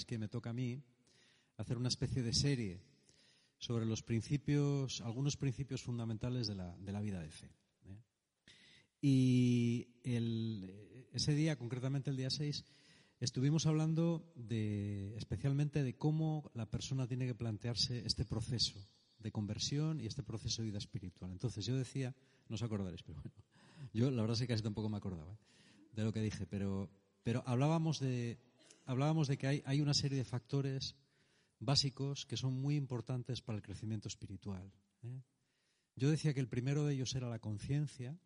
viernes que me toca a mí hacer una especie de serie sobre los principios, algunos principios fundamentales de la, de la vida de fe. ¿eh? Y ese día, concretamente el día 6, estuvimos hablando de, especialmente de cómo la persona tiene que plantearse este proceso de conversión y este proceso de vida espiritual. Entonces yo decía, no os acordaréis, pero bueno, yo la verdad es que casi tampoco me acordaba ¿eh? de lo que dije, pero, pero hablábamos de, hablábamos de que hay, una serie de factores básicos que son muy importantes para el crecimiento espiritual. ¿eh? Yo decía que el primero de ellos era la conciencia,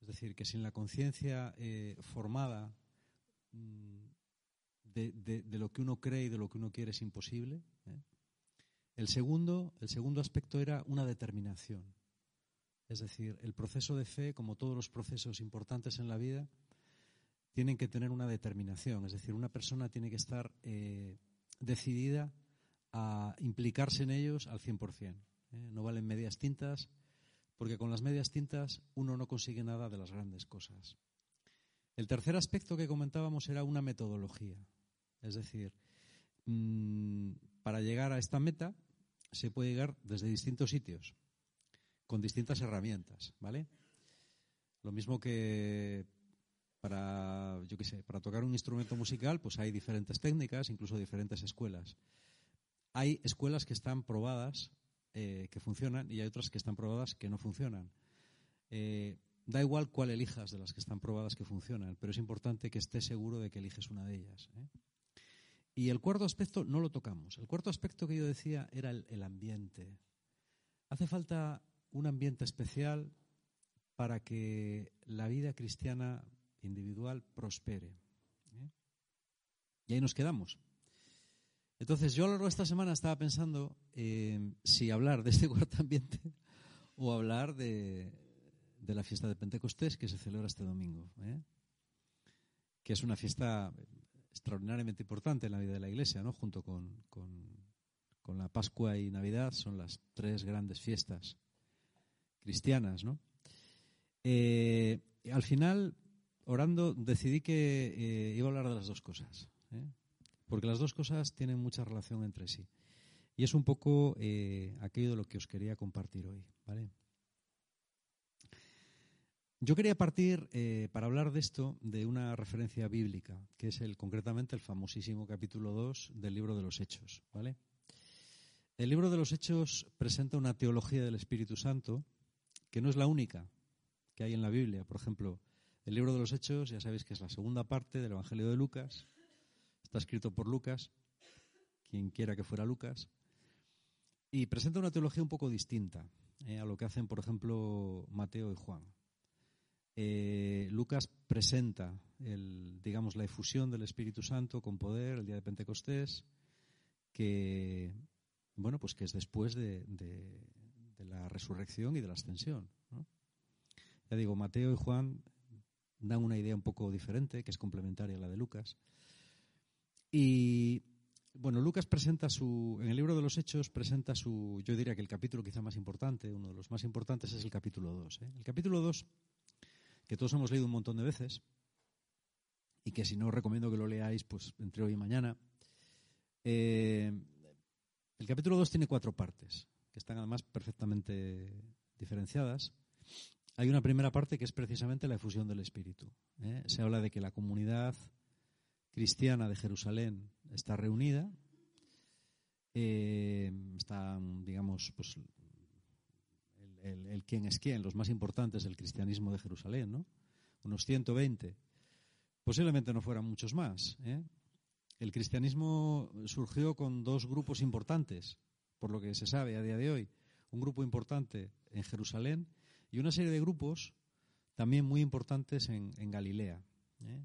es decir, que sin la conciencia eh, formada mm, de, de, lo que uno cree y de lo que uno quiere es imposible. ¿eh? El segundo, el segundo aspecto era una determinación. Es decir, el proceso de fe, como todos los procesos importantes en la vida, tienen que tener una determinación. Es decir, una persona tiene que estar eh, decidida a implicarse en ellos al 100%. ¿eh? No valen medias tintas, porque con las medias tintas uno no consigue nada de las grandes cosas. El tercer aspecto que comentábamos era una metodología. Es decir, mm, para llegar a esta meta se puede llegar desde distintos sitios, con distintas herramientas, ¿vale? Lo mismo que para, yo qué sé, para tocar un instrumento musical, pues hay diferentes técnicas, incluso diferentes escuelas. Hay escuelas que están probadas, eh, que funcionan, y hay otras que están probadas que no funcionan. Eh, da igual cuál elijas de las que están probadas que funcionan, pero es importante que estés seguro de que eliges una de ellas. ¿eh? Y el cuarto aspecto no lo tocamos. El cuarto aspecto que yo decía era el, ambiente. Hace falta un ambiente especial para que la vida cristiana individual prospere. ¿eh? Y ahí nos quedamos. Entonces yo a lo largo de esta semana estaba pensando si hablar de este cuarto ambiente o hablar de, de, la fiesta de Pentecostés que se celebra este domingo. ¿eh? Que es una fiesta extraordinariamente importante en la vida de la Iglesia, ¿no? Junto con, con, la Pascua y Navidad son las tres grandes fiestas cristianas, ¿no? Eh, al final, orando, decidí que eh, iba a hablar de las dos cosas, ¿eh? porque las dos cosas tienen mucha relación entre sí. Y es un poco aquello de lo que os quería compartir hoy, ¿vale? Yo quería partir, eh, para hablar de esto, de una referencia bíblica, que es el, concretamente el famosísimo capítulo 2 del libro de los Hechos. ¿vale? El libro de los Hechos presenta una teología del Espíritu Santo que no es la única que hay en la Biblia. Por ejemplo, el libro de los Hechos, ya sabéis que es la segunda parte del Evangelio de Lucas, está escrito por Lucas, quien quiera que fuera Lucas, y presenta una teología un poco distinta eh, a lo que hacen, por ejemplo, Mateo y Juan. Eh, Lucas presenta digamos, la efusión del Espíritu Santo con poder el día de Pentecostés, que, bueno, pues que es después de, la resurrección y de la ascensión. Ya digo, Mateo y Juan dan una idea un poco diferente, que es complementaria a la de Lucas. Y bueno, Lucas presenta su, en el libro de los Hechos presenta su, yo diría que el capítulo quizá más importante, uno de los más importantes es el capítulo 2. ¿eh? El capítulo 2 que todos hemos leído un montón de veces y que si no os recomiendo que lo leáis pues entre hoy y mañana. Eh, el capítulo 2 tiene cuatro partes, que están además perfectamente diferenciadas. Hay una primera parte que es precisamente la efusión del Espíritu. ¿eh? Se habla de que la comunidad cristiana de Jerusalén está reunida, eh, están, digamos, pues el, quién es quién, los más importantes del cristianismo de Jerusalén, ¿no? Unos 120. Posiblemente no fueran muchos más. ¿eh? El cristianismo surgió con dos grupos importantes, por lo que se sabe a día de hoy. Un grupo importante en Jerusalén y una serie de grupos también muy importantes en, Galilea, ¿eh?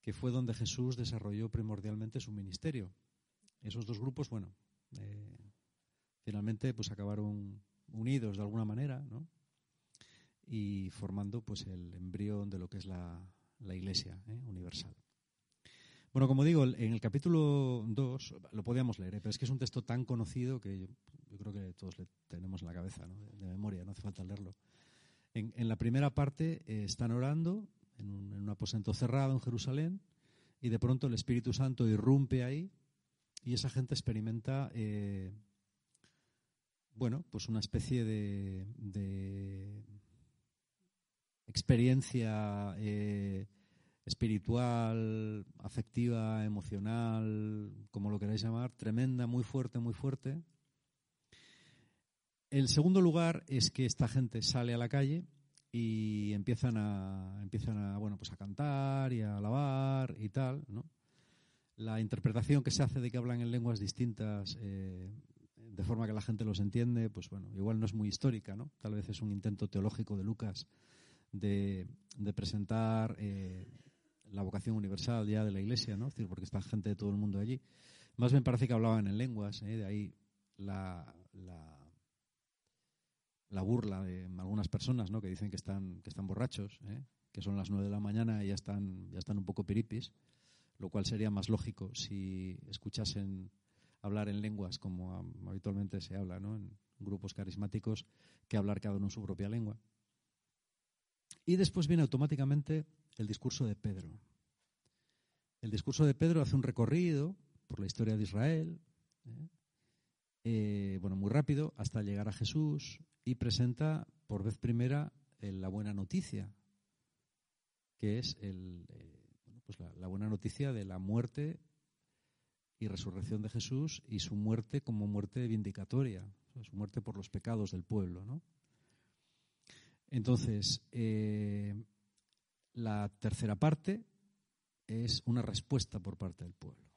que fue donde Jesús desarrolló primordialmente su ministerio. Esos dos grupos, bueno, eh, finalmente pues acabaron unidos de alguna manera, ¿no? Y formando pues el embrión de lo que es la, Iglesia ¿eh? universal. Bueno, como digo, en el capítulo 2, lo podíamos leer, pero es que es un texto tan conocido que creo que todos le tenemos en la cabeza, de, memoria, no hace falta leerlo. En, la primera parte eh, están orando en un, en un, aposento cerrado en Jerusalén y de pronto el Espíritu Santo irrumpe ahí y esa gente experimenta, eh, bueno, pues una especie de, experiencia eh, espiritual, afectiva, emocional, como lo queráis llamar, tremenda, muy fuerte, muy fuerte. El segundo lugar es que esta gente sale a la calle y empiezan a empiezan a bueno pues a cantar y a alabar y tal ¿no? la interpretación que se hace de que hablan en lenguas distintas eh, de forma que la gente los entiende pues bueno igual no es muy histórica no tal vez es un intento teológico de Lucas de, presentar eh, la vocación universal ya de la Iglesia no decir porque está gente de todo el mundo allí más bien parece que hablaban en lenguas ¿eh? de ahí la, la la burla de algunas personas ¿no? que dicen que están, que están borrachos, ¿eh? que son las nueve de la mañana y ya están, ya están un poco piripis, lo cual sería más lógico si escuchasen hablar en lenguas como habitualmente se habla ¿no? en grupos carismáticos que hablar cada uno en su propia lengua. Y después viene automáticamente el discurso de Pedro. El discurso de Pedro hace un recorrido por la historia de Israel, ¿eh? Eh, bueno, muy rápido, hasta llegar a Jesús y presenta por vez primera eh, la buena noticia, que es el, eh, pues la, buena noticia de la muerte y resurrección de Jesús y su muerte como muerte vindicatoria, su muerte por los pecados del pueblo. Entonces, la tercera parte es una respuesta por parte del pueblo.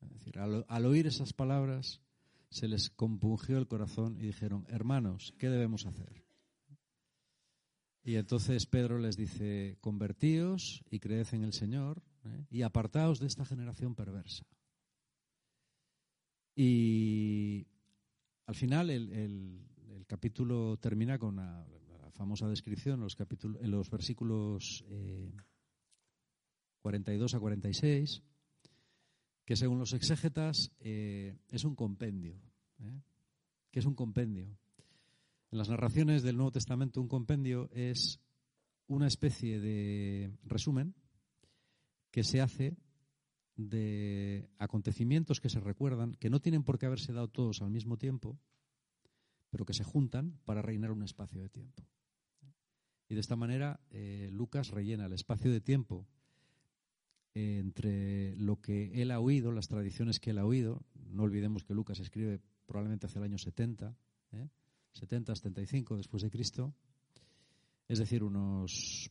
Es decir, al oír esas palabras, se les compungió el corazón y dijeron, hermanos, ¿qué debemos hacer? Y entonces Pedro les dice, convertíos y creed en el Señor ¿eh? y apartaos de esta generación perversa. Y al final el, capítulo termina con la, famosa descripción, los, en los versículos 42 eh, a 46, que según los exégetas eh, es un compendio. ¿eh? ¿Qué es un compendio? En las narraciones del Nuevo Testamento, un compendio es una especie de resumen que se hace de acontecimientos que se recuerdan, que no tienen por qué haberse dado todos al mismo tiempo, pero que se juntan para rellenar un espacio de tiempo. Y de esta manera eh, Lucas rellena el espacio de tiempo entre lo que él ha oído, las tradiciones que él ha oído. No olvidemos que Lucas escribe probablemente hacia el año 70, ¿eh? 70, 75 después de Cristo, es decir, unos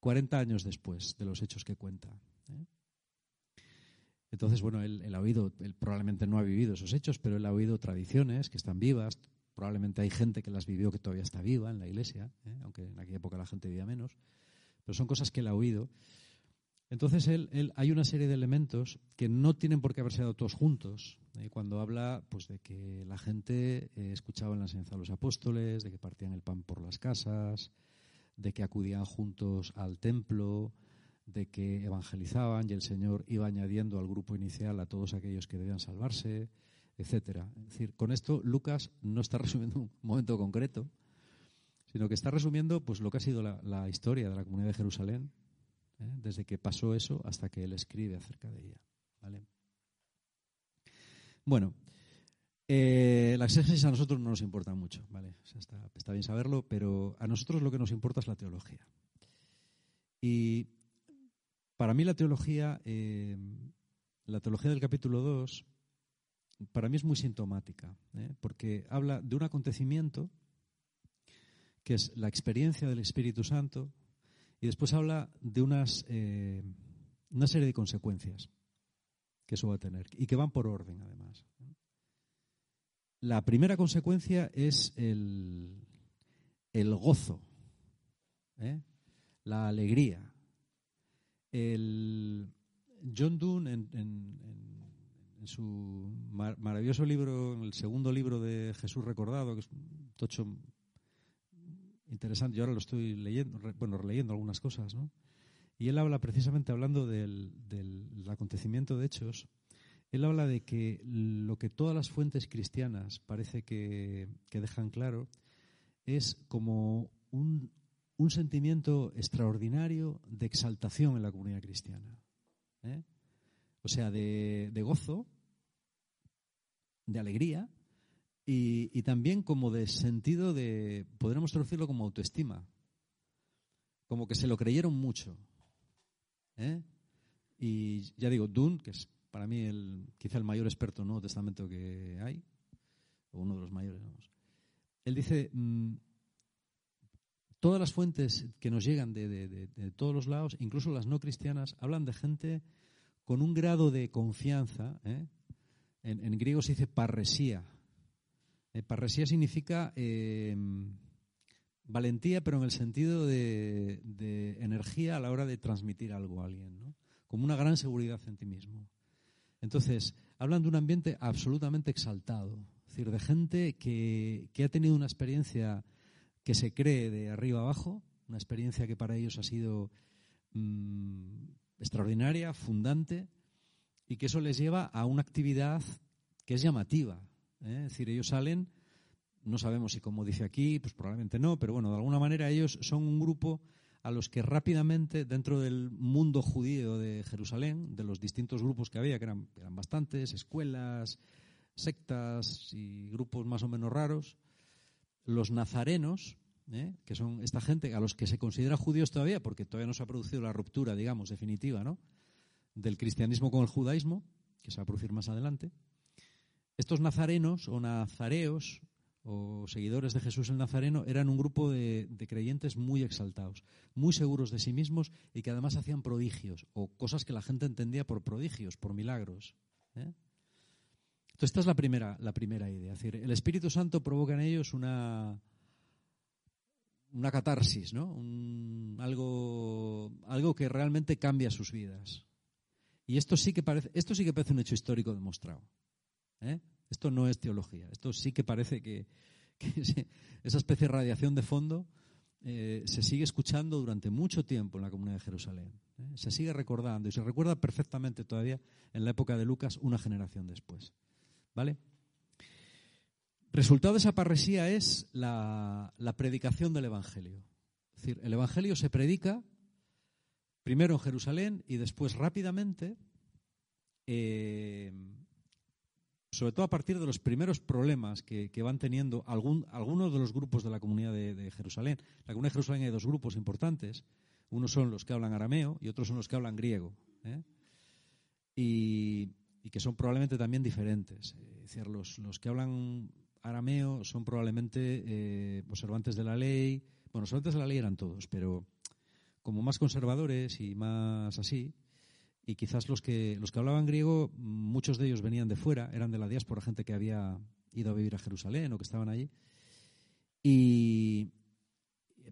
40 años después de los hechos que cuenta. ¿eh? Entonces, bueno, él, ha oído, él probablemente no ha vivido esos hechos, pero él ha oído tradiciones que están vivas. Probablemente hay gente que las vivió que todavía está viva en la iglesia, ¿eh? aunque en aquella época la gente vivía menos pero son cosas que él ha oído. Entonces él, hay una serie de elementos que no tienen por qué haberse dado todos juntos. ¿eh? Cuando habla pues, de que la gente eh, escuchaba en la enseñanza de los apóstoles, de que partían el pan por las casas, de que acudían juntos al templo, de que evangelizaban y el Señor iba añadiendo al grupo inicial a todos aquellos que debían salvarse, etcétera. Es decir, con esto Lucas no está resumiendo un momento concreto, sino que está resumiendo pues lo que ha sido la, historia de la comunidad de Jerusalén, ¿eh? desde que pasó eso hasta que él escribe acerca de ella. Bueno, eh, la exégesis a nosotros no nos importa mucho, ¿vale? está, bien saberlo, pero a nosotros lo que nos importa es la teología. Y para mí la teología, eh, la teología del capítulo 2, para mí es muy sintomática, porque habla de un acontecimiento que es la experiencia del Espíritu Santo, y después habla de unas, eh, una serie de consecuencias que eso va a tener, y que van por orden además. La primera consecuencia es el, el gozo, ¿eh? la alegría. El John Donne, en, su maravilloso libro, en el segundo libro de Jesús Recordado, que es tocho interesante. Yo ahora lo estoy leyendo, bueno, releyendo algunas cosas, ¿no? Y él habla precisamente hablando del, acontecimiento de hechos. Él habla de que lo que todas las fuentes cristianas parece que, dejan claro es como un, un sentimiento extraordinario de exaltación en la comunidad cristiana. ¿eh? O sea, de, gozo, de alegría y, también como de sentido de, podríamos traducirlo como autoestima, como que se lo creyeron mucho. ¿eh? Y ya digo, Dunn, que es para mí el, quizá el mayor experto en Nuevo Testamento que hay, o uno de los mayores, vamos. Él dice, mm, todas las fuentes que nos llegan de, todos los lados, incluso las no cristianas, hablan de gente con un grado de confianza. ¿eh? En, griego se dice parresía. Eh, parresía significa eh, valentía, pero en el sentido de, energía a la hora de transmitir algo a alguien, ¿no? como una gran seguridad en ti mismo. Entonces, hablan de un ambiente absolutamente exaltado, es decir, de gente que, ha tenido una experiencia que se cree de arriba abajo, una experiencia que para ellos ha sido mm, extraordinaria, fundante, y que eso les lleva a una actividad que es llamativa. ¿Eh? Es decir, ellos salen, no sabemos si como dice aquí, pues probablemente no, pero bueno, de alguna manera ellos son un grupo a los que rápidamente, dentro del mundo judío de Jerusalén, de los distintos grupos que había, que eran, eran bastantes, escuelas, sectas y grupos más o menos raros, los nazarenos, ¿eh? que son esta gente a los que se considera judíos todavía, porque todavía no se ha producido la ruptura, digamos, definitiva, ¿no? del cristianismo con el judaísmo, que se va a producir más adelante. Estos nazarenos o nazareos o seguidores de Jesús el Nazareno eran un grupo de, creyentes muy exaltados, muy seguros de sí mismos y que además hacían prodigios o cosas que la gente entendía por prodigios, por milagros. ¿eh? Entonces esta es la primera, la primera idea. Es decir, el Espíritu Santo provoca en ellos una, una catarsis, ¿no? algo, algo que realmente cambia sus vidas. Y esto sí que parece, esto sí que parece un hecho histórico demostrado. ¿Eh? Esto no es teología. Esto sí que parece que, esa especie de radiación de fondo eh, se sigue escuchando durante mucho tiempo en la comunidad de Jerusalén. ¿eh? Se sigue recordando y se recuerda perfectamente todavía en la época de Lucas, una generación después. ¿Vale? Resultado de esa parresía es la, predicación del Evangelio. Es decir, el Evangelio se predica primero en Jerusalén y después rápidamente, sobre todo a partir de los primeros problemas que, van teniendo algunos de los grupos de la comunidad de, Jerusalén. La comunidad de Jerusalén hay dos grupos importantes. Unos son los que hablan arameo y otros son los que hablan griego. ¿eh? Y, que son probablemente también diferentes. Es decir, los, que hablan arameo son probablemente eh, observantes de la ley. Bueno, observantes de la ley eran todos, pero como más conservadores y más así. Y quizás los que, los que hablaban griego, muchos de ellos venían de fuera, eran de la diáspora, gente que había ido a vivir a Jerusalén o que estaban allí. Y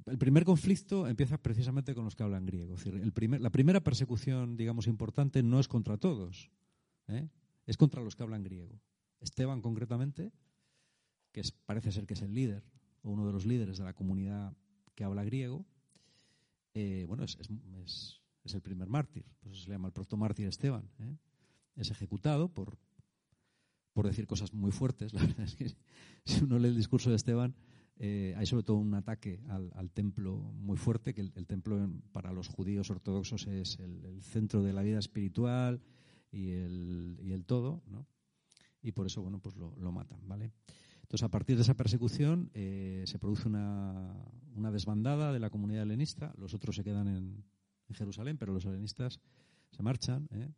el primer conflicto empieza precisamente con los que hablan griego. Es decir, el primer, la primera persecución, digamos, importante no es contra todos, ¿eh? es contra los que hablan griego. Esteban, concretamente, que parece ser que es el líder o uno de los líderes de la comunidad que habla griego, eh, bueno, es, el primer mártir, por eso se le llama el protomártir Esteban. ¿eh? Es ejecutado por, por decir cosas muy fuertes. La verdad es que si uno lee el discurso de Esteban, eh, hay sobre todo un ataque al, templo muy fuerte, que el, templo para los judíos ortodoxos es el, centro de la vida espiritual y el, y el todo, ¿no? Y por eso, bueno, pues lo, matan, ¿vale? Entonces, a partir de esa persecución eh, se produce una, desbandada de la comunidad helenista. Los otros se quedan en, Jerusalén, pero los helenistas se marchan. ¿eh?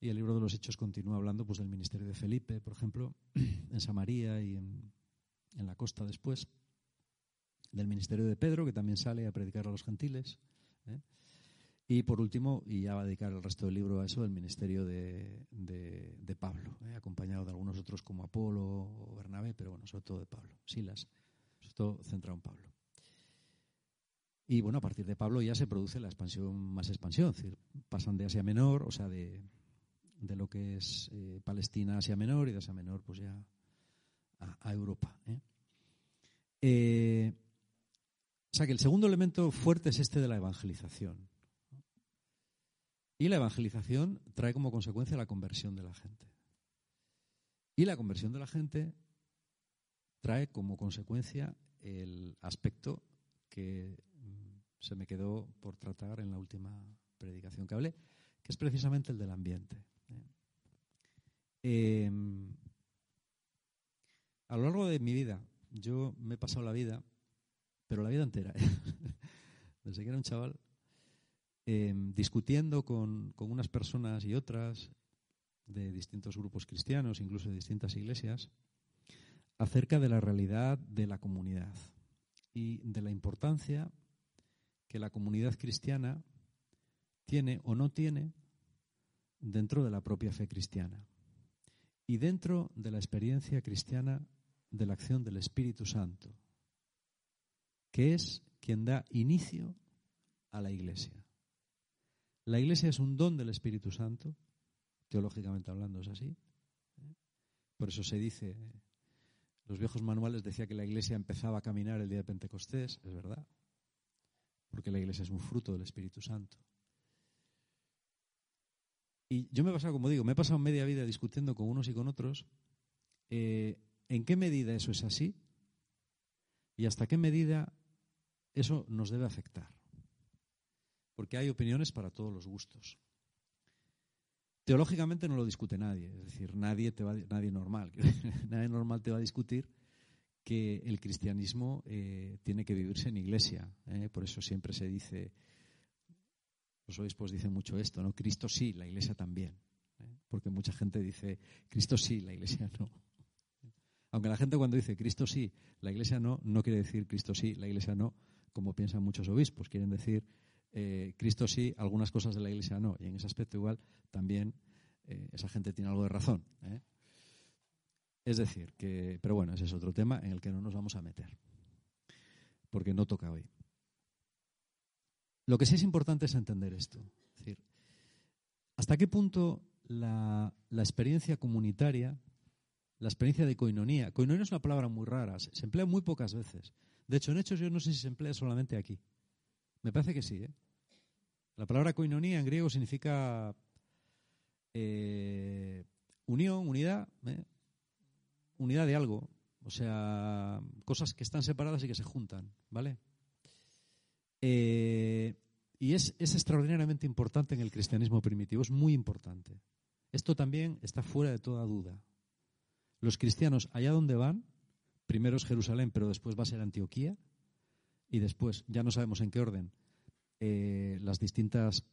Y el libro de los Hechos continúa hablando pues, del ministerio de Felipe, por ejemplo, en Samaria y en, la costa después. Del ministerio de Pedro, que también sale a predicar a los gentiles. ¿eh? Y por último, y ya va a dedicar el resto del libro a eso, el ministerio de, Pablo, ¿eh? acompañado de algunos otros como Apolo o Bernabé, pero bueno, sobre todo de Pablo, Silas, sobre todo centrado en Pablo. Y bueno, a partir de Pablo ya se produce la expansión, más expansión, es decir, pasan de Asia Menor, o sea, de, lo que es eh, Palestina, Asia Menor, y de Asia Menor, pues ya a, Europa. ¿eh? o sea que el segundo elemento fuerte es este de la evangelización. Y la evangelización trae como consecuencia la conversión de la gente. Y la conversión de la gente trae como consecuencia el aspecto que se me quedó por tratar en la última predicación que hablé, que es precisamente el del ambiente. ¿eh? Em, a lo largo de mi vida, yo me he pasado la vida, pero la vida entera, desde que era un chaval, em, discutiendo con, con unas personas y otras de distintos grupos cristianos, incluso de distintas iglesias, acerca de la realidad de la comunidad y de la importancia que la comunidad cristiana tiene o no tiene dentro de la propia fe cristiana y dentro de la experiencia cristiana de la acción del Espíritu Santo, que es quien da inicio a la Iglesia. La Iglesia es un don del Espíritu Santo, teológicamente hablando es así. ¿eh? Por eso se dice los viejos manuales decía que la iglesia empezaba a caminar el día de Pentecostés, es verdad, porque la iglesia es un fruto del Espíritu Santo. Y yo me he pasado, como digo, me he pasado media vida discutiendo con unos y con otros eh, en qué medida eso es así y hasta qué medida eso nos debe afectar. Porque hay opiniones para todos los gustos. Teológicamente no lo discute nadie, es decir, nadie, te va, nadie normal, nadie normal te va a discutir que el cristianismo eh, tiene que vivirse en iglesia. ¿eh? Por eso siempre se dice, los obispos dicen mucho esto, ¿no? Cristo sí, la iglesia también. ¿eh? Porque mucha gente dice, Cristo sí, la iglesia no. Aunque la gente cuando dice Cristo sí, la iglesia no, no quiere decir Cristo sí, la iglesia no, como piensan muchos obispos. Quieren decir eh, Cristo sí, algunas cosas de la Iglesia no. Y en ese aspecto igual también esa gente tiene algo de razón. ¿eh? Es decir, que, pero bueno, ese es otro tema en el que no nos vamos a meter, porque no toca hoy. Lo que sí es importante es entender esto. Es decir, ¿hasta qué punto la, la experiencia comunitaria, la experiencia de coinonía, coinonía es una palabra muy rara, se, emplea muy pocas veces. De hecho, en hechos yo no sé si se emplea solamente aquí. Me parece que sí. ¿eh? La palabra koinonía en griego significa eh, unión, unidad, ¿eh? Unidad de algo. O sea, cosas que están separadas y que se juntan, ¿vale? Eh, y es, es extraordinariamente importante en el cristianismo primitivo, es muy importante. Esto también está fuera de toda duda. Los cristianos, allá donde van, primero es Jerusalén, pero después va a ser Antioquía, y después, ya no sabemos en qué orden, eh, las distintas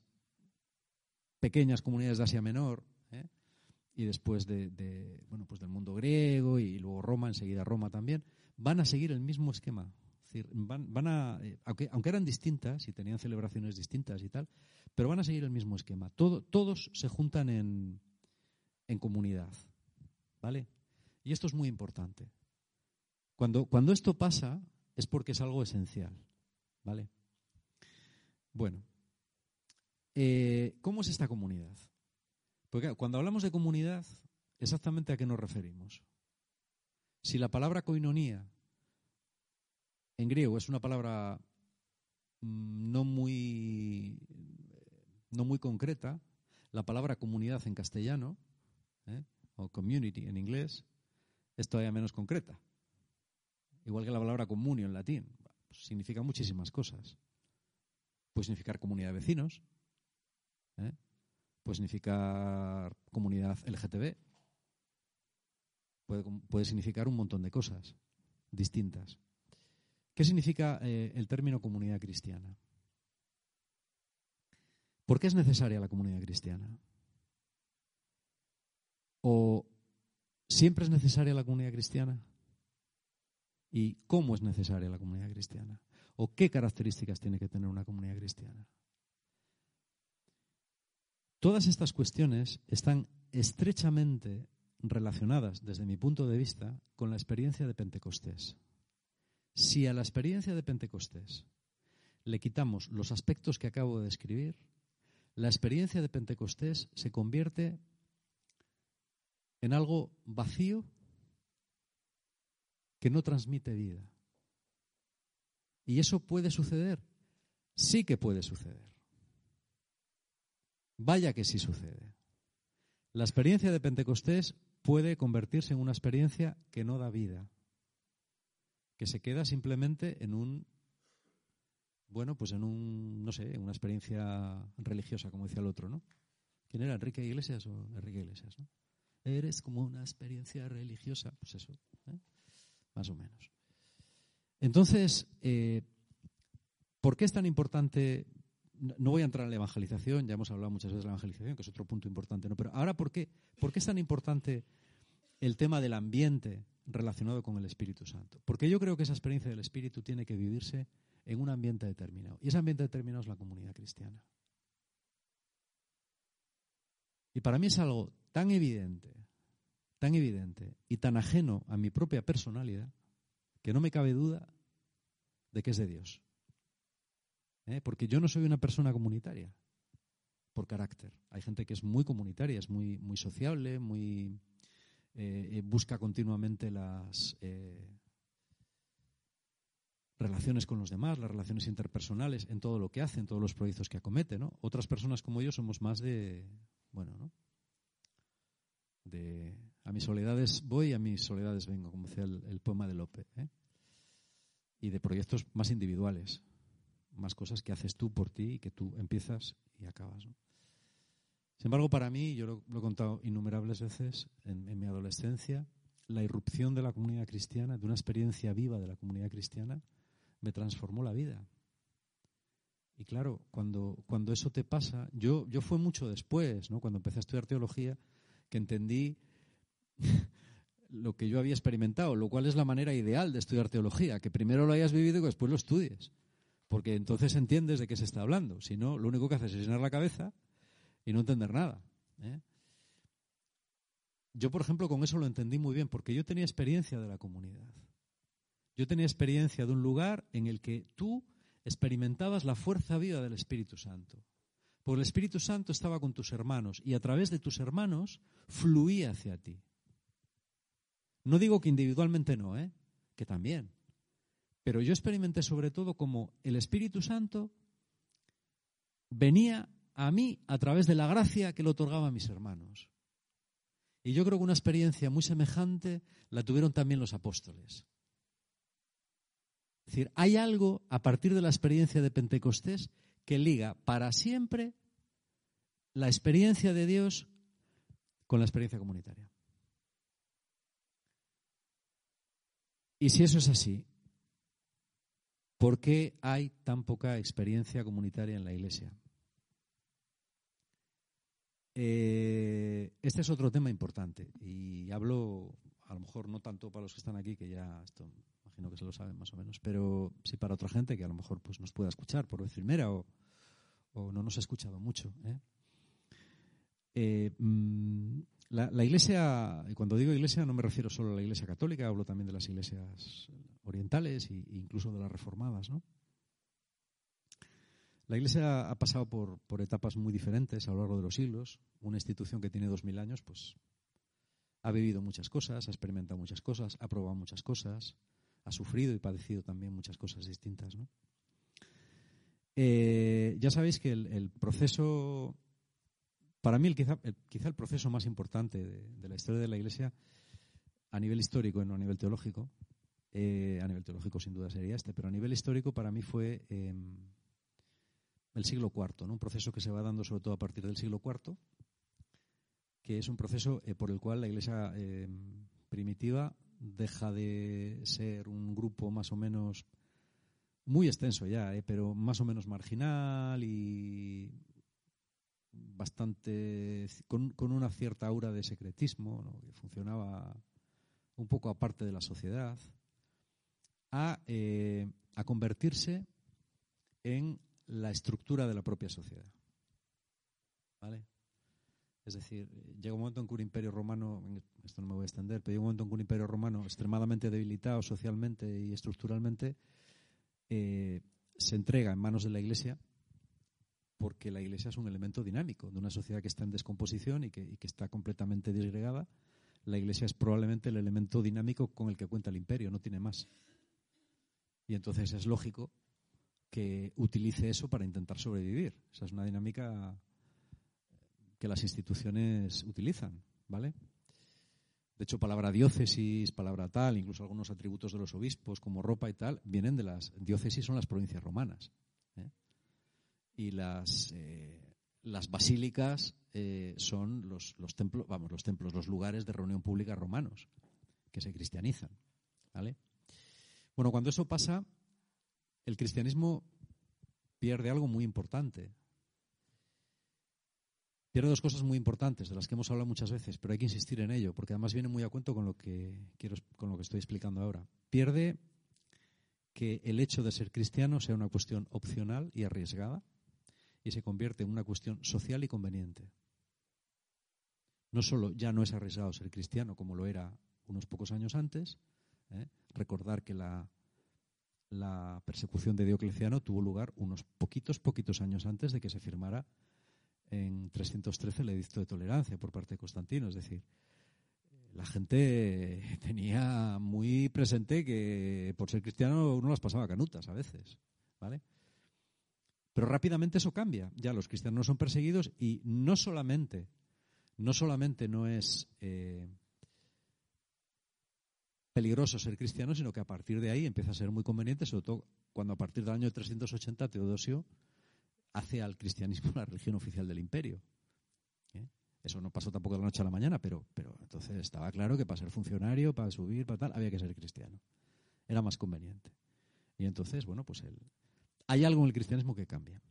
pequeñas comunidades de Asia Menor, ¿eh? Y después de, bueno, pues del mundo griego y luego Roma, enseguida Roma también, van a seguir el mismo esquema. van, van a, eh, aunque, aunque, eran distintas y tenían celebraciones distintas y tal, pero van a seguir el mismo esquema. Todo, todos se juntan en, en comunidad. ¿Vale? Y esto es muy importante. Cuando, cuando esto pasa, es porque es algo esencial. ¿Vale? Bueno, eh, ¿cómo es esta comunidad? Porque cuando hablamos de comunidad, ¿exactamente a qué nos referimos? Si la palabra coinonía en griego es una palabra mm, no muy, no muy concreta, la palabra comunidad en castellano, ¿eh? o community en inglés, es todavía menos concreta. Igual que la palabra comunio en latín. Pues significa muchísimas cosas. Puede significar comunidad de vecinos. ¿eh? Puede significar comunidad LGTB. Puede, significar un montón de cosas distintas. ¿Qué significa eh, el término comunidad cristiana? ¿Por qué es necesaria la comunidad cristiana? ¿O siempre es necesaria la comunidad cristiana? y cómo es necesaria la comunidad cristiana o qué características tiene que tener una comunidad cristiana. Todas estas cuestiones están estrechamente relacionadas, desde mi punto de vista, con la experiencia de Pentecostés. Si a la experiencia de Pentecostés le quitamos los aspectos que acabo de describir, la experiencia de Pentecostés se convierte en algo vacío que no transmite vida. ¿Y eso puede suceder? Sí que puede suceder. Vaya que sí sucede. La experiencia de Pentecostés puede convertirse en una experiencia que no da vida, que se queda simplemente en un Bueno, pues en un, no sé, en una experiencia religiosa, como decía el otro, ¿no? ¿Quién era? ¿Enrique Iglesias o Enrique Iglesias, no? Eres como una experiencia religiosa, pues eso, ¿eh? más o menos. Entonces, eh, ¿por qué es tan importante? No voy a entrar en la evangelización, ya hemos hablado muchas veces de la evangelización, que es otro punto importante, ¿no? Pero ahora, ¿por qué, ¿por qué es tan importante el tema del ambiente relacionado con el Espíritu Santo? Porque yo creo que esa experiencia del Espíritu tiene que vivirse en un ambiente determinado. Y ese ambiente determinado es la comunidad cristiana. Y para mí es algo tan evidente, tan evidente y tan ajeno a mi propia personalidad que no me cabe duda de que es de Dios. ¿Eh? Porque yo no soy una persona comunitaria por carácter. Hay gente que es muy comunitaria, es muy, muy sociable, muy eh, eh, busca continuamente las relaciones con los demás, las relaciones interpersonales, en todo lo que hace, en todos los proyectos que acomete, ¿no? Otras personas como yo somos más de, bueno, ¿no? De a mis soledades voy, a mis soledades vengo, como decía el, poema de Lope, ¿eh? Y de proyectos más individuales, más cosas que haces tú por ti y que tú empiezas y acabas. Sin embargo, para mí, yo lo, he contado innumerables veces en mi adolescencia, la irrupción de la comunidad cristiana, de una experiencia viva de la comunidad cristiana, me transformó la vida. Y claro, cuando, cuando eso te pasa, yo, yo fue mucho después, ¿no? cuando empecé a estudiar teología, que entendí lo que yo había experimentado, lo cual es la manera ideal de estudiar teología, que primero lo hayas vivido y después lo estudies. Porque entonces entiendes de qué se está hablando. Si no, lo único que haces es llenar la cabeza y no entender nada. ¿eh? Yo, por ejemplo, con eso lo entendí muy bien, porque yo tenía experiencia de la comunidad. Yo tenía experiencia de un lugar en el que tú experimentabas la fuerza viva del Espíritu Santo. Porque el Espíritu Santo estaba con tus hermanos y a través de tus hermanos fluía hacia ti. No digo que individualmente no, ¿eh? que también. Pero yo experimenté sobre todo como el Espíritu Santo venía a mí a través de la gracia que le otorgaba a mis hermanos. Y yo creo que una experiencia muy semejante la tuvieron también los apóstoles. Es decir, hay algo a partir de la experiencia de Pentecostés que liga para siempre la experiencia de Dios con la experiencia comunitaria. Y si eso es así, ¿por qué hay tan poca experiencia comunitaria en la Iglesia? Eh, este es otro tema importante y hablo, a lo mejor no tanto para los que están aquí, que ya esto imagino que se lo saben más o menos, pero sí para otra gente que a lo mejor pues nos pueda escuchar por vez primera o, no nos ha escuchado mucho. ¿eh? Eh, mm, la, iglesia, y cuando digo iglesia no me refiero solo a la iglesia católica, hablo también de las iglesias orientales e incluso de las reformadas, ¿no? La Iglesia ha pasado por, etapas muy diferentes a lo largo de los siglos. Una institución que tiene dos mil años, pues ha vivido muchas cosas, ha experimentado muchas cosas, ha probado muchas cosas, ha sufrido y padecido también muchas cosas distintas. ¿no? Eh, ya sabéis que el, proceso, para mí quizá, el, quizá el proceso más importante de, la historia de la Iglesia, a nivel histórico y no a nivel teológico, eh, a nivel teológico sin duda sería este, pero a nivel histórico para mí fue em, el siglo IV, un proceso que se va dando sobre todo a partir del siglo IV, que es un proceso eh, por el cual la Iglesia em, primitiva deja de ser un grupo más o menos muy extenso ya, eh, pero más o menos marginal y bastante con, una cierta aura de secretismo, que funcionaba un poco aparte de la sociedad, a, eh, a convertirse en la estructura de la propia sociedad. ¿Vale? Es decir, llega un momento en que un imperio romano, esto no me voy a extender, pero llega un momento en que un imperio romano extremadamente debilitado socialmente y estructuralmente eh, se entrega en manos de la Iglesia porque la Iglesia es un elemento dinámico de una sociedad que está en descomposición y que, y que está completamente disgregada. La Iglesia es probablemente el elemento dinámico con el que cuenta el imperio, no tiene más. Y entonces es lógico que utilice eso para intentar sobrevivir. Esa es una dinámica que las instituciones utilizan, ¿vale? De hecho, palabra diócesis, palabra tal, incluso algunos atributos de los obispos como ropa y tal, vienen de las diócesis, son las provincias romanas. y las, eh, las basílicas eh, son los, los, templos, vamos, los templos, los lugares de reunión pública romanos que se cristianizan. ¿vale? Bueno, cuando eso pasa, el cristianismo pierde algo muy importante. Pierde dos cosas muy importantes, de las que hemos hablado muchas veces, pero hay que insistir en ello, porque además viene muy a cuento con lo que quiero, con lo que estoy explicando ahora. Pierde que el hecho de ser cristiano sea una cuestión opcional y arriesgada y se convierte en una cuestión social y conveniente. No solo ya no es arriesgado ser cristiano como lo era unos pocos años antes, ¿eh? Recordar que la, persecución de Diocleciano tuvo lugar unos poquitos, poquitos años antes de que se firmara en 313 el edicto de tolerancia por parte de Constantino. Es decir, la gente tenía muy presente que por ser cristiano uno las pasaba canutas a veces, ¿vale? Pero rápidamente eso cambia. Ya los cristianos no son perseguidos y no solamente, no solamente no es eh, peligroso ser cristiano, sino que a partir de ahí empieza a ser muy conveniente, sobre todo cuando a partir del año 380 Teodosio hace al cristianismo la religión oficial del imperio. Eso no pasó tampoco de la noche a la mañana, pero, pero entonces estaba claro que para ser funcionario, para subir, para tal, había que ser cristiano. Era más conveniente. Y entonces, bueno, pues el, hay algo en el cristianismo que cambia.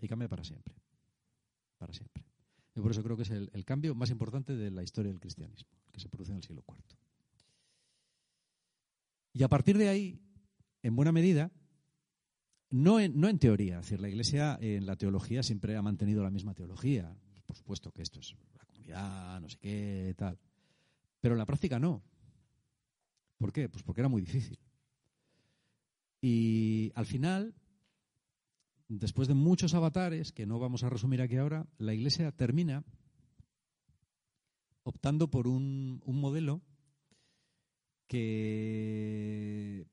Y cambia para siempre. Para siempre. Y por eso creo que es el, cambio más importante de la historia del cristianismo, que se produce en el siglo IV. Y a partir de ahí, en buena medida, no en, no en teoría, es decir, la Iglesia en la teología siempre ha mantenido la misma teología por supuesto que esto es la comunidad, no sé qué, tal. Pero en la práctica no. ¿Por qué? Pues porque era muy difícil. Y al final, después de muchos avatares, que no vamos a resumir aquí ahora, la Iglesia termina optando por un, un modelo que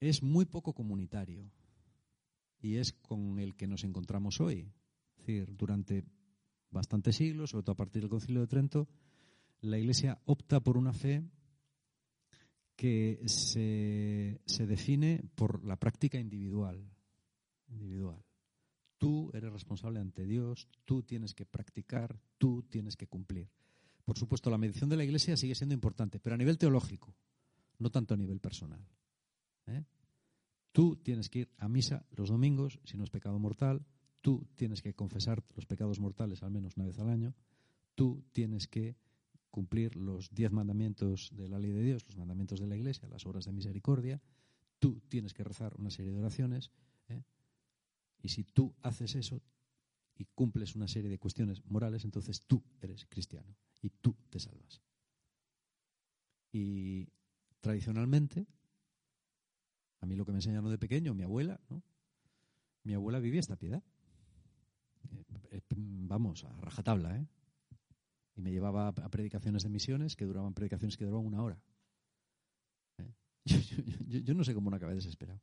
es muy poco comunitario y es con el que nos encontramos hoy. Es decir, durante bastantes siglos, sobre todo a partir del Concilio de Trento, la Iglesia opta por una fe que se, se define por la práctica individual. individual. Tú eres responsable ante Dios, tú tienes que practicar, tú tienes que cumplir. Por supuesto, la medición de la Iglesia sigue siendo importante, pero a nivel teológico, no tanto a nivel personal. ¿eh? Tú tienes que ir a misa los domingos, si no es pecado mortal, Tú tienes que confesar los pecados mortales al menos una vez al año. Tú tienes que cumplir los diez mandamientos de la ley de Dios, los mandamientos de la Iglesia, las obras de misericordia. Tú tienes que rezar una serie de oraciones. ¿eh? Y si tú haces eso y cumples una serie de cuestiones morales, entonces tú eres cristiano y tú te salvas. Y tradicionalmente, a mí lo que me enseñaron de pequeño, mi abuela, ¿no? mi abuela vivía esta piedad. Eh, vamos, a rajatabla, ¿eh? Y me llevaba a predicaciones de misiones que duraban predicaciones que duraban una hora. ¿eh? Yo, no sé cómo no acabé desesperado.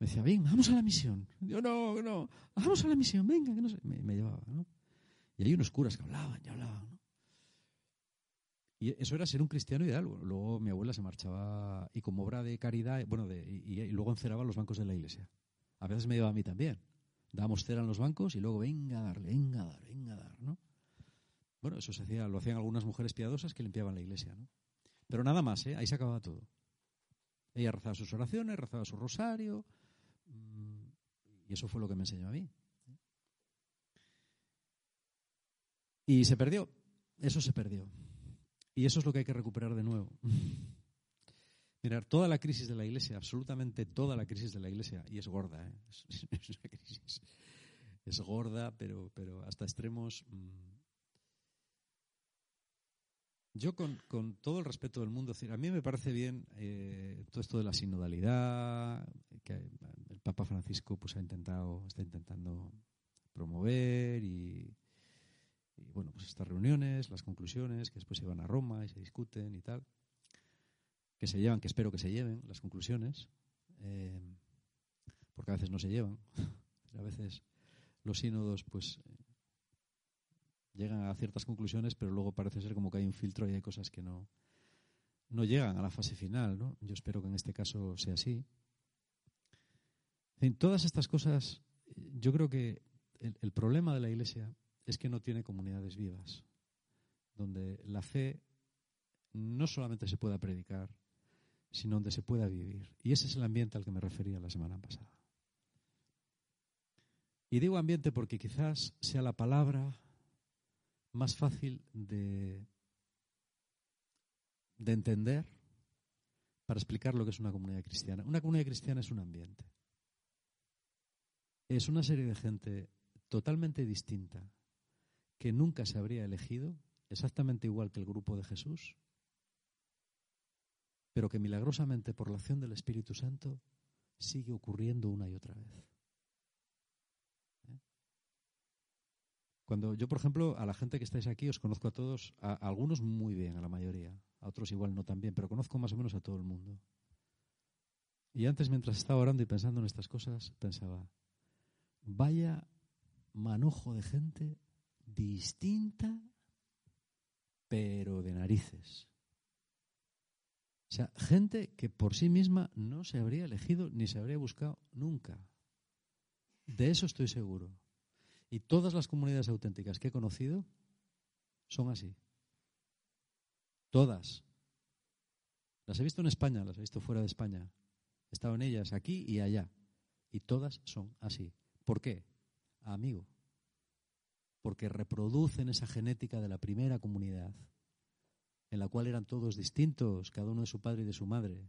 Me decía, ven, vamos a la misión. Yo, no, no, vamos a la misión, venga, que no sé. Me, llevaba, ¿no? Y hay unos curas que hablaban y hablaban, ¿no? Y eso era ser un cristiano ideal. Luego mi abuela se marchaba y como obra de caridad, bueno, y, luego encerraba los bancos de la iglesia. A veces me llevaba a mí también damos cera en los bancos y luego venga a darle, venga a dar, venga a dar, ¿no? Bueno, eso se hacía, lo hacían algunas mujeres piadosas que limpiaban la iglesia, ¿no? Pero nada más, ¿eh? Ahí se acababa todo. Ella rezaba sus oraciones, rezaba su rosario, y eso fue lo que me enseñó a mí. Y se perdió, eso se perdió. Y eso es lo que hay que recuperar de nuevo. Mirar, toda la crisis de la Iglesia, absolutamente toda la crisis de la Iglesia, y es gorda, ¿eh? es, una crisis, es gorda, pero, pero hasta extremos. Mm. Yo con, con, todo el respeto del mundo, a mí me parece bien eh, todo esto de la sinodalidad, que Papa Francisco pues ha intentado, está intentando promover y, y bueno, pues estas reuniones, las conclusiones que después se van a Roma y se discuten y tal que se llevan, que espero que se lleven las conclusiones, eh, porque a veces no se llevan. a veces los sínodos pues llegan a ciertas conclusiones, pero luego parece ser como que hay un filtro y hay cosas que no, no llegan a la fase final. ¿no? Yo espero que en este caso sea así. En todas estas cosas yo creo que el, problema de la Iglesia es que no tiene comunidades vivas, donde la fe no solamente se pueda predicar, sino donde se pueda vivir. Y ese es el ambiente al que me refería la semana pasada. Y digo ambiente porque quizás sea la palabra más fácil de, de entender para explicar lo que es una comunidad cristiana. Una comunidad cristiana es un ambiente. Es una serie de gente totalmente distinta que nunca se habría elegido, exactamente igual que el grupo de Jesús, pero que milagrosamente por la acción del Espíritu Santo sigue ocurriendo una y otra vez. Cuando yo, por ejemplo, a la gente que estáis aquí, os conozco a todos, a, algunos muy bien, a la mayoría, a otros igual no tan bien, pero conozco más o menos a todo el mundo. Y antes, mientras estaba orando y pensando en estas cosas, pensaba, vaya manojo de gente distinta, pero de narices. O sea, gente que por sí misma no se habría elegido ni se habría buscado nunca. De eso estoy seguro. Y todas las comunidades auténticas que he conocido son así. Todas. Las he visto en España, las he visto fuera de España. He estado en ellas aquí y allá. Y todas son así. ¿Por qué? Amigo. Porque reproducen esa genética de la primera comunidad, en la cual eran todos distintos, cada uno de su padre y de su madre.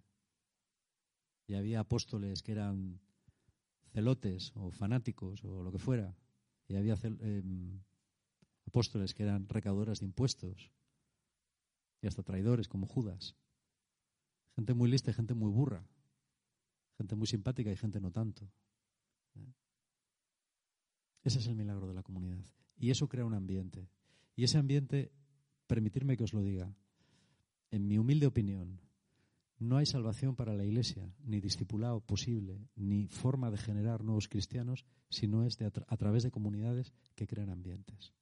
Y había apóstoles que eran celotes o fanáticos o lo que fuera, y había em, apóstoles que eran recaudadores de impuestos y hasta traidores como Judas. Gente muy lista y gente muy burra. Gente muy simpática y gente no tanto. Ese es el milagro de la comunidad. Y eso crea un ambiente. Y ese ambiente, permitirme que os lo diga, en mi humilde opinión, no hay salvación para la Iglesia, ni discipulado posible, ni forma de generar nuevos cristianos, si no es a, través de comunidades que crean ambientes.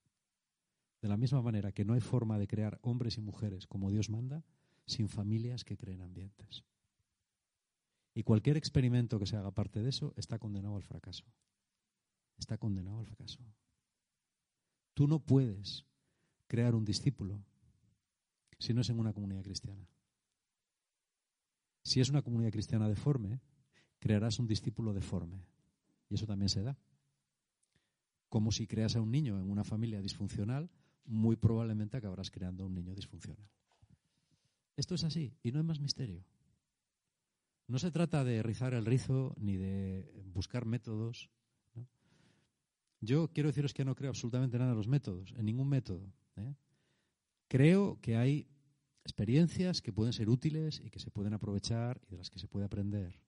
De la misma manera que no hay forma de crear hombres y mujeres como Dios manda, sin familias que creen ambientes. Y cualquier experimento que se haga parte de eso está condenado al fracaso. Está condenado al fracaso. Tú no puedes crear un discípulo si no es en una comunidad cristiana. Si es una comunidad cristiana deforme, crearás un discípulo deforme. Y eso también se da. Como si creas a un niño en una familia disfuncional, muy probablemente acabarás creando un niño disfuncional. Esto es así y no hay más misterio. No se trata de rizar el rizo ni de buscar métodos. Yo quiero deciros que no creo absolutamente nada en los métodos, en ningún método. ¿eh? Creo que hay experiencias que pueden ser útiles y que se pueden aprovechar y de las que se puede aprender.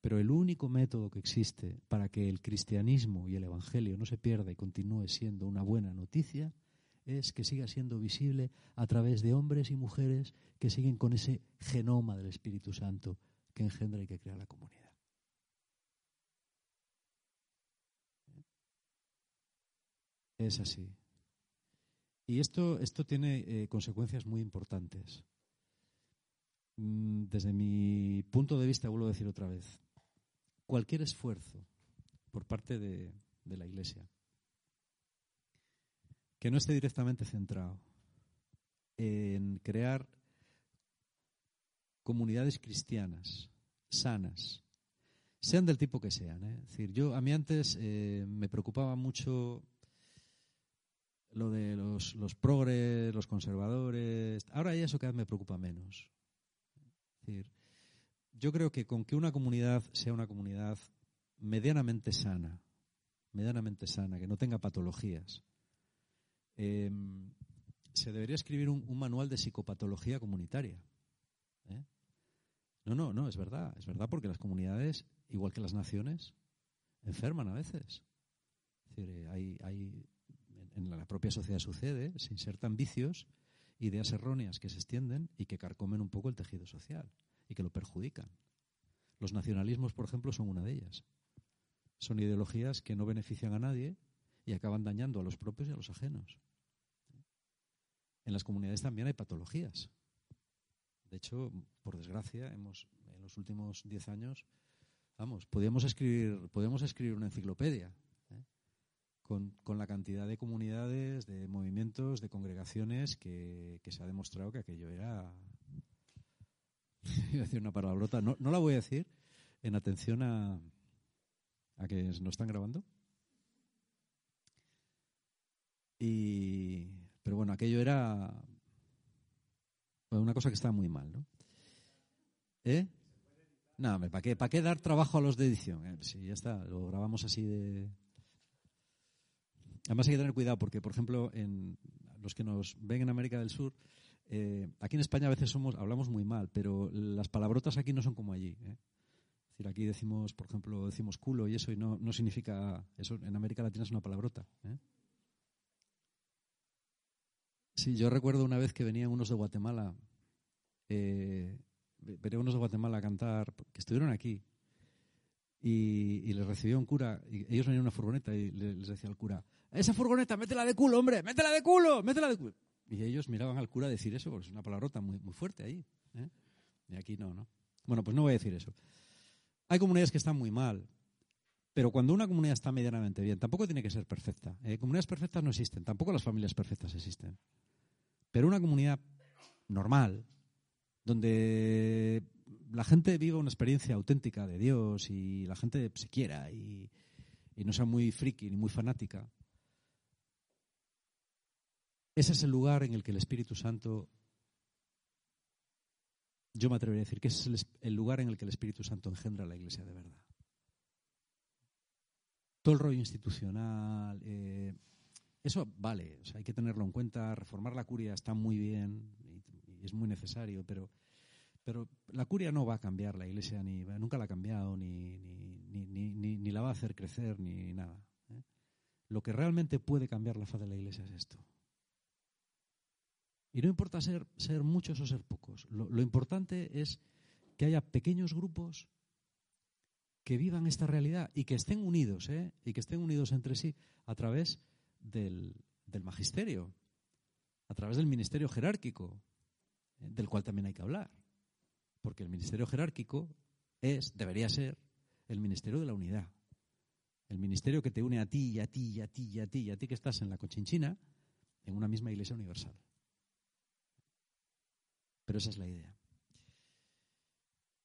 Pero el único método que existe para que el cristianismo y el evangelio no se pierda y continúe siendo una buena noticia es que siga siendo visible a través de hombres y mujeres que siguen con ese genoma del Espíritu Santo que engendra y que crea la comunidad. Es así. Y esto, esto tiene eh, consecuencias muy importantes. Mm, desde mi punto de vista, vuelvo a decir otra vez, cualquier esfuerzo por parte de, de la Iglesia que no esté directamente centrado en crear comunidades cristianas sanas, sean del tipo que sean. ¿eh? Es decir, yo a mí antes eh, me preocupaba mucho lo de los, los progres, los conservadores. Ahora ya eso cada vez me preocupa menos. Es decir, yo creo que con que una comunidad sea una comunidad medianamente sana, medianamente sana, que no tenga patologías, em, se debería escribir un, manual de psicopatología comunitaria. ¿eh? No, no, no, es verdad, es verdad porque las comunidades, igual que las naciones, enferman a veces. Es decir, eh, hay, hay en la propia sociedad sucede, se insertan vicios, ideas erróneas que se extienden y que carcomen un poco el tejido social y que lo perjudican. Los nacionalismos, por ejemplo, son una de ellas. Son ideologías que no benefician a nadie y acaban dañando a los propios y a los ajenos. En las comunidades también hay patologías. De hecho, por desgracia, hemos en los últimos diez años, vamos, podíamos escribir, podemos escribir una enciclopedia con, la cantidad de comunidades, de movimientos, de congregaciones que, se ha demostrado que aquello era. Voy a decir una palabrota, no, no la voy a decir en atención a, a que nos están grabando. Y, pero bueno, aquello era una cosa que estaba muy mal, ¿no? ¿Eh? No, ¿para qué, ¿para qué dar trabajo a los de edición? Eh, sí, ya está, lo grabamos así de... Además hay que tener cuidado porque, por ejemplo, en los que nos ven en América del Sur, eh, aquí en España a veces somos, hablamos muy mal, pero las palabrotas aquí no son como allí. ¿eh? Es decir, aquí decimos, por ejemplo, decimos culo y eso y no, significa, eso en América Latina es una palabrota. ¿eh? Sí, yo recuerdo una vez que venían unos de Guatemala, venían unos de Guatemala a cantar, que estuvieron aquí, y, les recibió un cura, y ellos venían en una furgoneta y les decía al cura, esa furgoneta, métela de culo, hombre, métela de culo, métela de culo. Y ellos miraban al cura decir eso, porque es una palabrota muy, muy fuerte ahí. ¿eh? Y aquí no, ¿no? Bueno, pues no voy a decir eso. Hay comunidades que están muy mal, pero cuando una comunidad está medianamente bien, tampoco tiene que ser perfecta. ¿eh? Comunidades perfectas no existen, tampoco las familias perfectas existen. Pero una comunidad normal, donde la gente viva una experiencia auténtica de Dios y la gente se quiera y, no sea muy friki ni muy fanática, ese es el lugar en el que el Espíritu Santo, yo me atrevería a decir que ese es el lugar en el que el Espíritu Santo engendra la iglesia de verdad todo el rollo institucional, eh, eso vale, hay que tenerlo en cuenta. Reformar la curia está muy bien y, es muy necesario, pero, pero la curia no va a cambiar la iglesia, ni nunca la ha cambiado, ni, ni, ni, la va a hacer crecer, ni nada. ¿eh? Lo que realmente puede cambiar la faz de la iglesia es esto. Y no importa ser, ser muchos o ser pocos, lo importante es que haya pequeños grupos que vivan esta realidad y que estén unidos, ¿eh? y que estén unidos entre sí a través del, magisterio, a través del ministerio jerárquico, ¿eh? del cual también hay que hablar. Porque el ministerio jerárquico es, debería ser, el ministerio de la unidad. El ministerio que te une a ti y a ti y a ti y a ti y a ti que estás en la Cochinchina en una misma iglesia universal. Pero esa es la idea.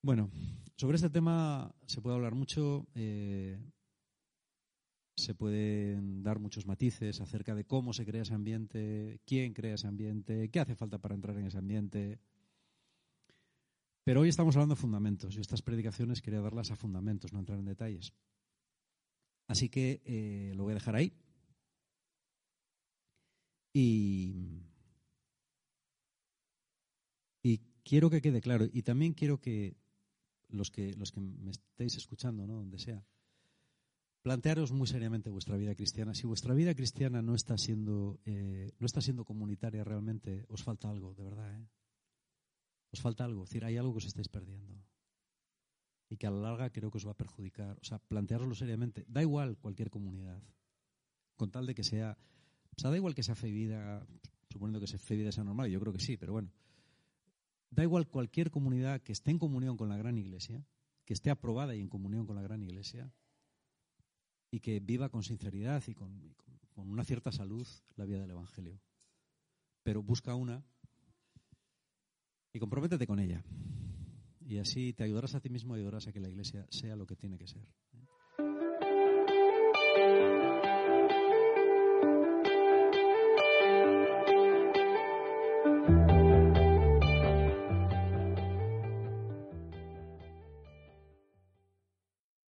Bueno, sobre este tema se puede hablar mucho, eh, se pueden dar muchos matices acerca de cómo se crea ese ambiente, quién crea ese ambiente, qué hace falta para entrar en ese ambiente. Pero hoy estamos hablando de fundamentos y estas predicaciones quería darlas a fundamentos, no entrar en detalles. Así que eh, lo voy a dejar ahí. Y, y quiero que quede claro, y también quiero que los que, los que me estéis escuchando, ¿no? donde sea, plantearos muy seriamente vuestra vida cristiana. Si vuestra vida cristiana no está siendo, eh, no está siendo comunitaria realmente, os falta algo, de verdad. ¿eh? Os falta algo, es decir, hay algo que os estáis perdiendo. Y que a la larga creo que os va a perjudicar. O sea, planteároslo seriamente. Da igual cualquier comunidad, con tal de que sea. O sea, da igual que sea fe vida, suponiendo que sea fe vida sea normal, yo creo que sí, pero bueno. Da igual cualquier comunidad que esté en comunión con la gran iglesia, que esté aprobada y en comunión con la gran iglesia, y que viva con sinceridad y con, una cierta salud la vida del Evangelio. Pero busca una y comprométete con ella. Y así te ayudarás a ti mismo y ayudarás a que la iglesia sea lo que tiene que ser.